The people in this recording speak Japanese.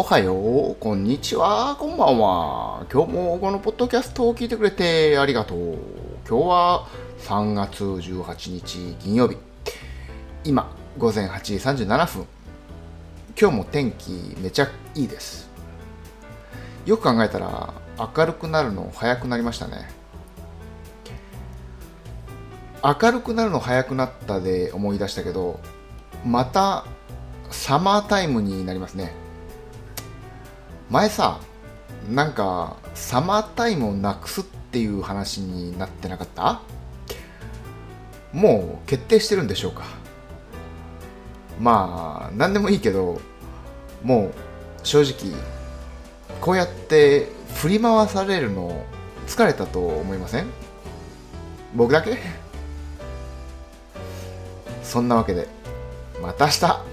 おはよう、こんにちは、こんばんは。今日もこのポッドキャストを聞いてくれてありがとう。今日は3月18日金曜日。今、午前8時37分。今日も天気めちゃいいです。よく考えたら明るくなるの早くなりましたね。明るくなるの早くなったで思い出したけど、またサマータイムになりますね。前さなんかサマータイムをなくすっていう話になってなかった？もう決定してるんでしょうか。まあ何でもいいけどもう正直こうやって振り回されるの疲れたと思いません？僕だけ？そんなわけでまた明日。